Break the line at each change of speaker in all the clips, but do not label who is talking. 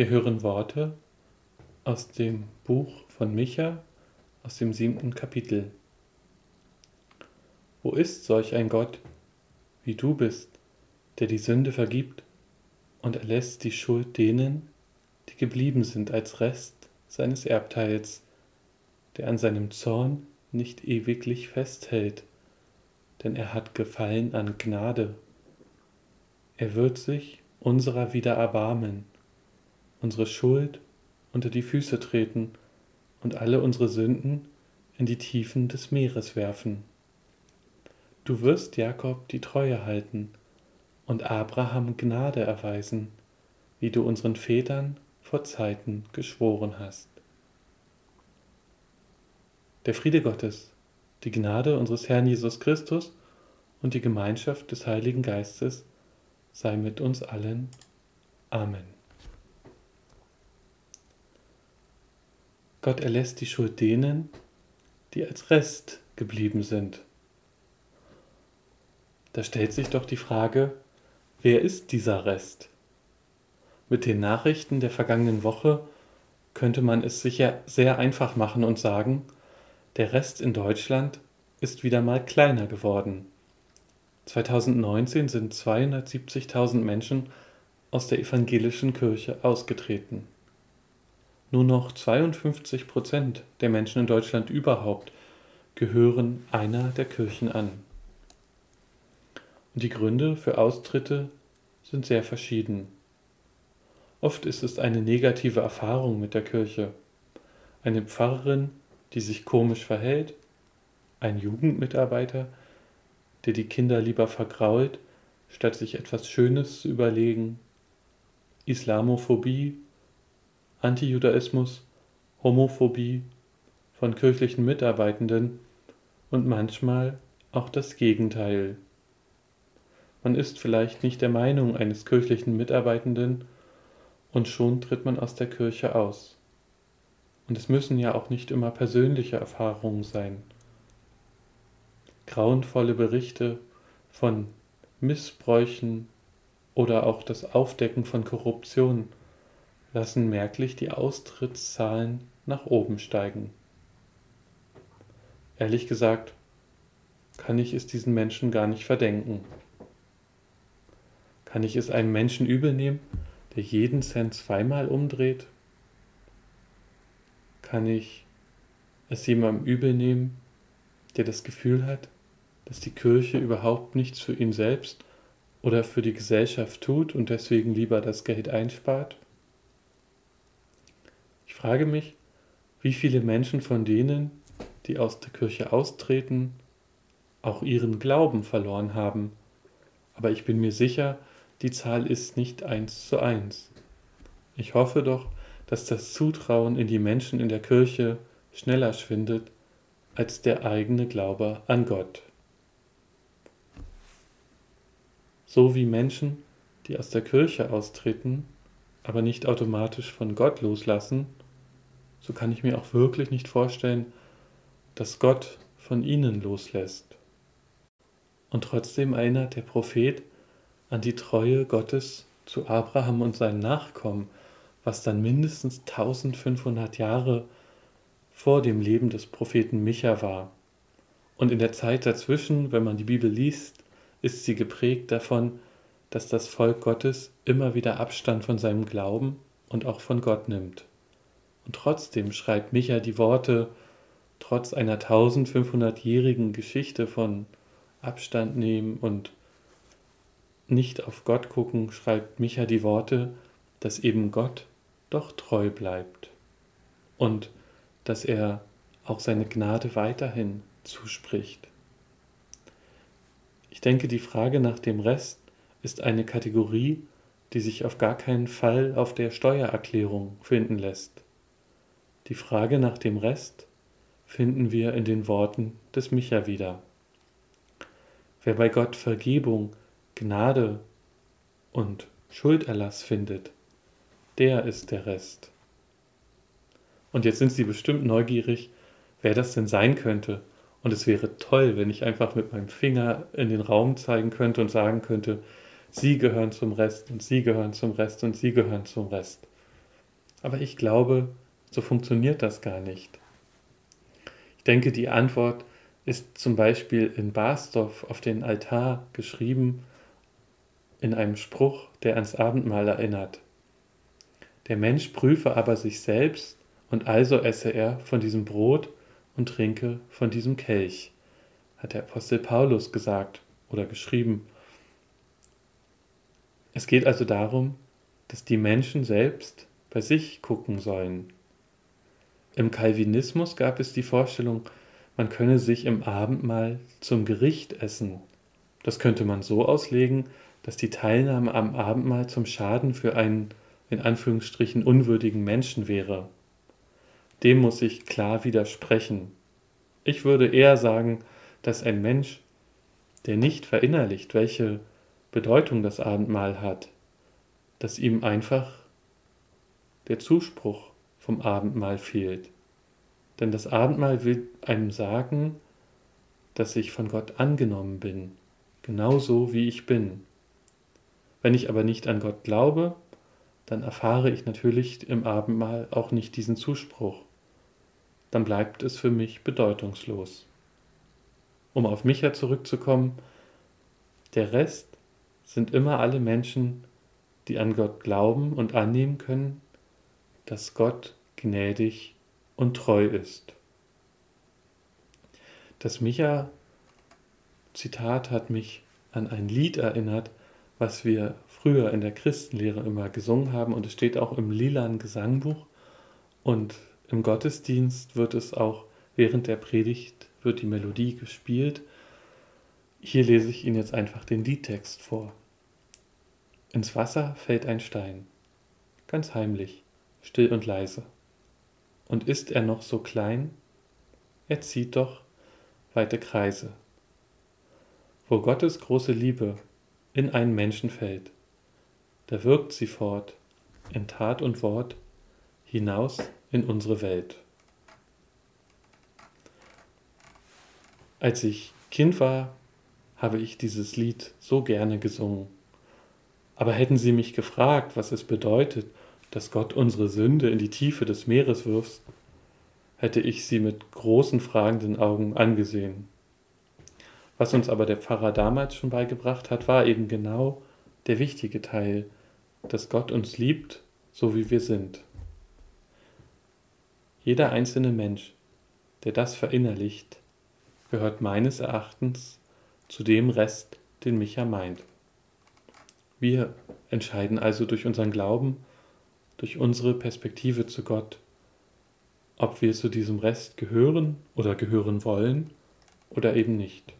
Wir hören Worte aus dem Buch von Micha, aus dem siebten Kapitel. Wo ist solch ein Gott, wie du bist, der die Sünde vergibt und erlässt die Schuld denen, die geblieben sind als Rest seines Erbteils, der an seinem Zorn nicht ewiglich festhält, denn er hat Gefallen an Gnade. Er wird sich unserer wieder erbarmen, unsere Schuld unter die Füße treten und alle unsere Sünden in die Tiefen des Meeres werfen. Du wirst Jakob die Treue halten und Abraham Gnade erweisen, wie du unseren Vätern vor Zeiten geschworen hast. Der Friede Gottes, die Gnade unseres Herrn Jesus Christus und die Gemeinschaft des Heiligen Geistes sei mit uns allen. Amen. Gott erlässt die Schuld denen, die als Rest geblieben sind. Da stellt sich doch die Frage, wer ist dieser Rest? Mit den Nachrichten der vergangenen Woche könnte man es sicher sehr einfach machen und sagen, der Rest in Deutschland ist wieder mal kleiner geworden. 2019 sind 270.000 Menschen aus der evangelischen Kirche ausgetreten. Nur noch 52 Prozent der Menschen in Deutschland überhaupt gehören einer der Kirchen an. Und die Gründe für Austritte sind sehr verschieden. Oft ist es eine negative Erfahrung mit der Kirche. Eine Pfarrerin, die sich komisch verhält, ein Jugendmitarbeiter, der die Kinder lieber vergrault, statt sich etwas Schönes zu überlegen, Islamophobie Antijudaismus, Homophobie von kirchlichen Mitarbeitenden und manchmal auch das Gegenteil. Man ist vielleicht nicht der Meinung eines kirchlichen Mitarbeitenden und schon tritt man aus der Kirche aus. Und es müssen ja auch nicht immer persönliche Erfahrungen sein. Grauenvolle Berichte von Missbräuchen oder auch das Aufdecken von Korruption lassen merklich die Austrittszahlen nach oben steigen. Ehrlich gesagt, kann ich es diesen Menschen gar nicht verdenken. Kann ich es einem Menschen übel nehmen, der jeden Cent zweimal umdreht? Kann ich es jemandem übel nehmen, der das Gefühl hat, dass die Kirche überhaupt nichts für ihn selbst oder für die Gesellschaft tut und deswegen lieber das Geld einspart? Ich frage mich, wie viele Menschen von denen, die aus der Kirche austreten, auch ihren Glauben verloren haben. Aber ich bin mir sicher, die Zahl ist nicht eins zu eins. Ich hoffe doch, dass das Zutrauen in die Menschen in der Kirche schneller schwindet als der eigene Glaube an Gott. So wie Menschen, die aus der Kirche austreten, aber nicht automatisch von Gott loslassen, so kann ich mir auch wirklich nicht vorstellen, dass Gott von ihnen loslässt. Und trotzdem erinnert der Prophet an die Treue Gottes zu Abraham und seinen Nachkommen, was dann mindestens 1500 Jahre vor dem Leben des Propheten Micha war. Und in der Zeit dazwischen, wenn man die Bibel liest, ist sie geprägt davon, dass das Volk Gottes immer wieder Abstand von seinem Glauben und auch von Gott nimmt. Und trotzdem schreibt Micha die Worte, trotz einer 1500-jährigen Geschichte von Abstand nehmen und nicht auf Gott gucken, schreibt Micha die Worte, dass eben Gott doch treu bleibt und dass er auch seine Gnade weiterhin zuspricht. Ich denke, die Frage nach dem Rest ist eine Kategorie, die sich auf gar keinen Fall auf der Steuererklärung finden lässt. Die Frage nach dem Rest finden wir in den Worten des Micha wieder. Wer bei Gott Vergebung, Gnade und Schulderlass findet, der ist der Rest. Und jetzt sind Sie bestimmt neugierig, wer das denn sein könnte. Und es wäre toll, wenn ich einfach mit meinem Finger in den Raum zeigen könnte und sagen könnte, Sie gehören zum Rest und Sie gehören zum Rest und Sie gehören zum Rest. Aber ich glaube, so funktioniert das gar nicht. Ich denke, die Antwort ist zum Beispiel in Barsdorf auf den Altar geschrieben in einem Spruch, der ans Abendmahl erinnert. Der Mensch prüfe aber sich selbst und also esse er von diesem Brot und trinke von diesem Kelch, hat der Apostel Paulus gesagt oder geschrieben. Es geht also darum, dass die Menschen selbst bei sich gucken sollen. Im Calvinismus gab es die Vorstellung, man könne sich im Abendmahl zum Gericht essen. Das könnte man so auslegen, dass die Teilnahme am Abendmahl zum Schaden für einen in Anführungsstrichen unwürdigen Menschen wäre. Dem muss ich klar widersprechen. Ich würde eher sagen, dass ein Mensch, der nicht verinnerlicht, welche Bedeutung das Abendmahl hat, dass ihm einfach der Zuspruch vom Abendmahl fehlt. Denn das Abendmahl will einem sagen, dass ich von Gott angenommen bin, genauso wie ich bin. Wenn ich aber nicht an Gott glaube, dann erfahre ich natürlich im Abendmahl auch nicht diesen Zuspruch. Dann bleibt es für mich bedeutungslos. Um auf Micha zurückzukommen, der Rest sind immer alle Menschen, die an Gott glauben und annehmen können, dass Gott gnädig und treu ist. Das Micha-Zitat hat mich an ein Lied erinnert, was wir früher in der Christenlehre immer gesungen haben und es steht auch im lilan Gesangbuch und im Gottesdienst wird es auch während der Predigt wird die Melodie gespielt. Hier lese ich Ihnen jetzt einfach den Liedtext vor. Ins Wasser fällt ein Stein, ganz heimlich, still und leise. Und ist er noch so klein, er zieht doch weite Kreise. Wo Gottes große Liebe in einen Menschen fällt, da wirkt sie fort, in Tat und Wort, hinaus in unsere Welt. Als ich Kind war, habe ich dieses Lied so gerne gesungen. Aber hätten Sie mich gefragt, was es bedeutet, dass Gott unsere Sünde in die Tiefe des Meeres wirft, hätte ich sie mit großen fragenden Augen angesehen. Was uns aber der Pfarrer damals schon beigebracht hat, war eben genau der wichtige Teil, dass Gott uns liebt, so wie wir sind. Jeder einzelne Mensch, der das verinnerlicht, gehört meines Erachtens zu dem Rest, den Micha meint. Wir entscheiden also durch unseren Glauben, durch unsere Perspektive zu Gott, ob wir zu diesem Rest gehören oder gehören wollen oder eben nicht.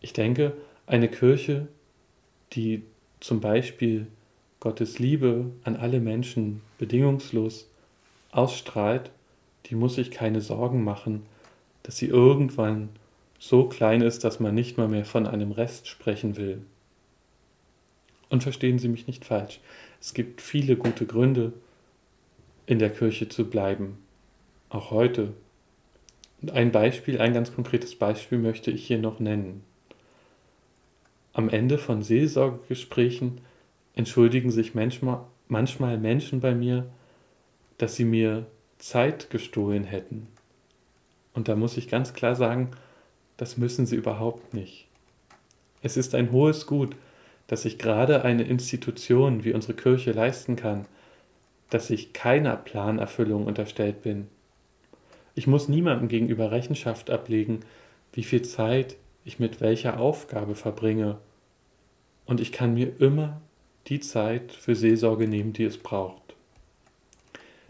Ich denke, eine Kirche, die zum Beispiel Gottes Liebe an alle Menschen bedingungslos ausstrahlt, die muss sich keine Sorgen machen, dass sie irgendwann so klein ist, dass man nicht mal mehr von einem Rest sprechen will. Und verstehen Sie mich nicht falsch, es gibt viele gute Gründe, in der Kirche zu bleiben, auch heute. Und ein Beispiel, ein ganz konkretes Beispiel möchte ich hier noch nennen. Am Ende von Seelsorgegesprächen entschuldigen sich manchmal, manchmal Menschen bei mir, dass sie mir Zeit gestohlen hätten. Und da muss ich ganz klar sagen, das müssen sie überhaupt nicht. Es ist ein hohes Gut, dass sich gerade eine Institution wie unsere Kirche leisten kann, dass ich keiner Planerfüllung unterstellt bin. Ich muss niemandem gegenüber Rechenschaft ablegen, wie viel Zeit ich mit welcher Aufgabe verbringe. Und ich kann mir immer die Zeit für Seelsorge nehmen, die es braucht.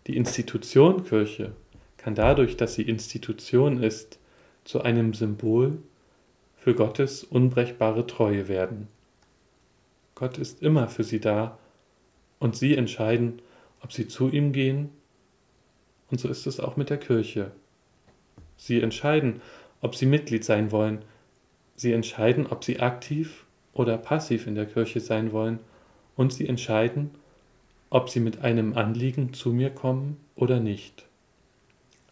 Die Institution Kirche kann dadurch, dass sie Institution ist, zu einem Symbol für Gottes unbrechbare Treue werden. Gott ist immer für sie da und sie entscheiden, ob sie zu ihm gehen. Und so ist es auch mit der Kirche. Sie entscheiden, ob sie Mitglied sein wollen. Sie entscheiden, ob sie aktiv oder passiv in der Kirche sein wollen. Und sie entscheiden, ob sie mit einem Anliegen zu mir kommen oder nicht.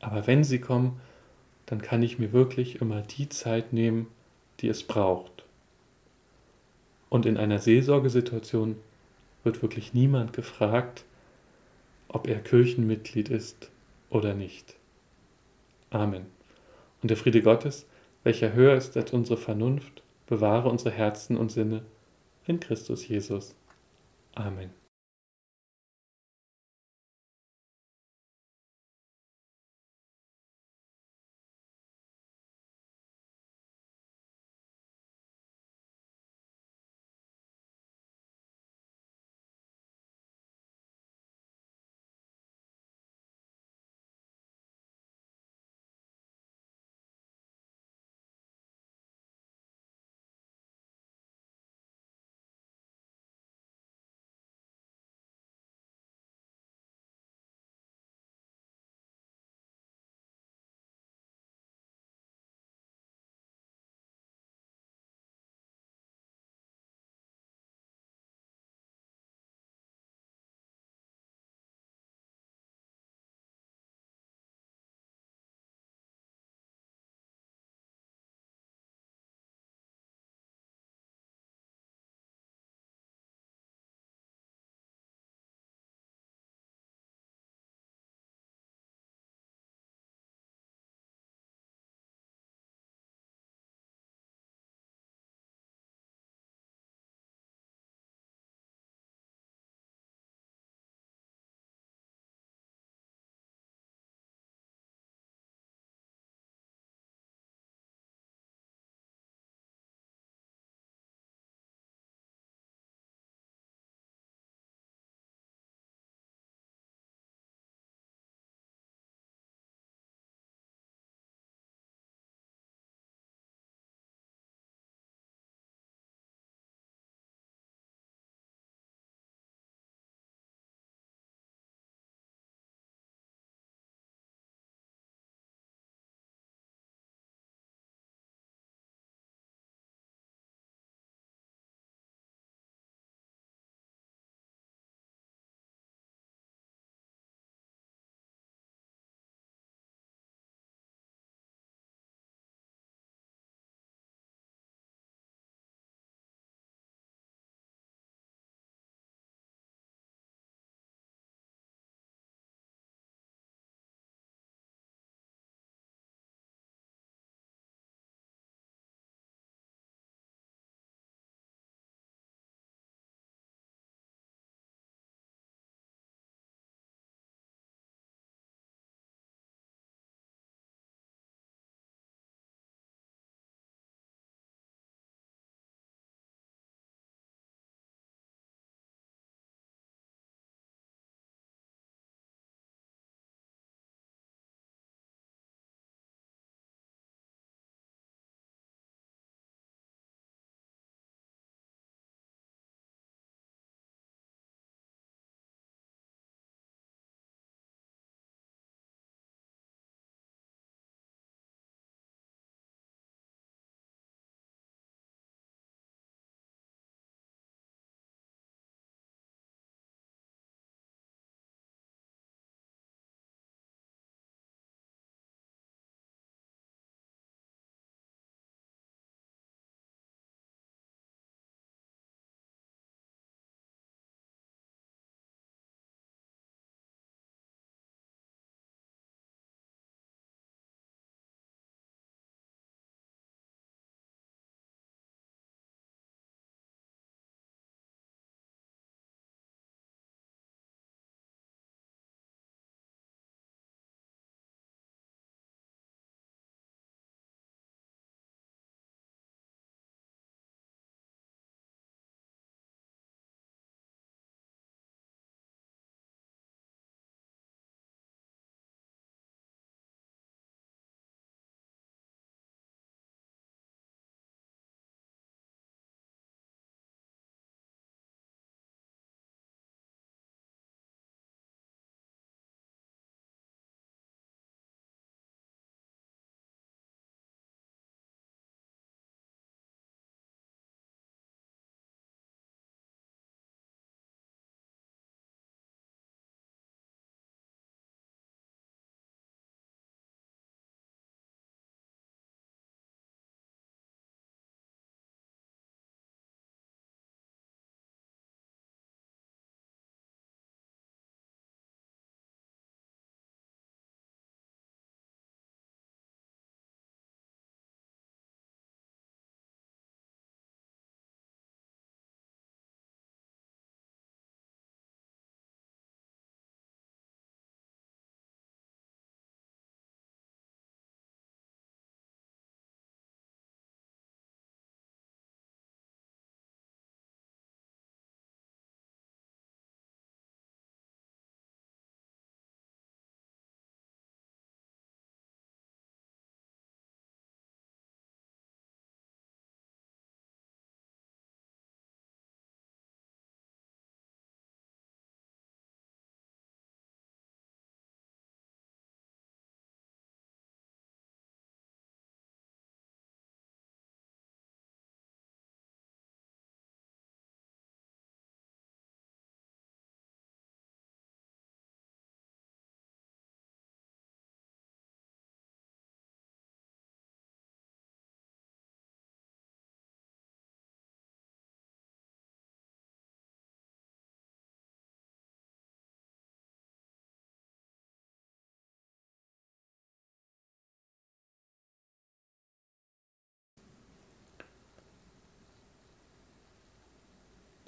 Aber wenn sie kommen, dann kann ich mir wirklich immer die Zeit nehmen, die es braucht. Und in einer Seelsorgesituation wird wirklich niemand gefragt, ob er Kirchenmitglied ist oder nicht. Amen. Und der Friede Gottes, welcher höher ist als unsere Vernunft, bewahre unsere Herzen und Sinne in Christus Jesus. Amen.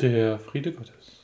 Der Friede Gottes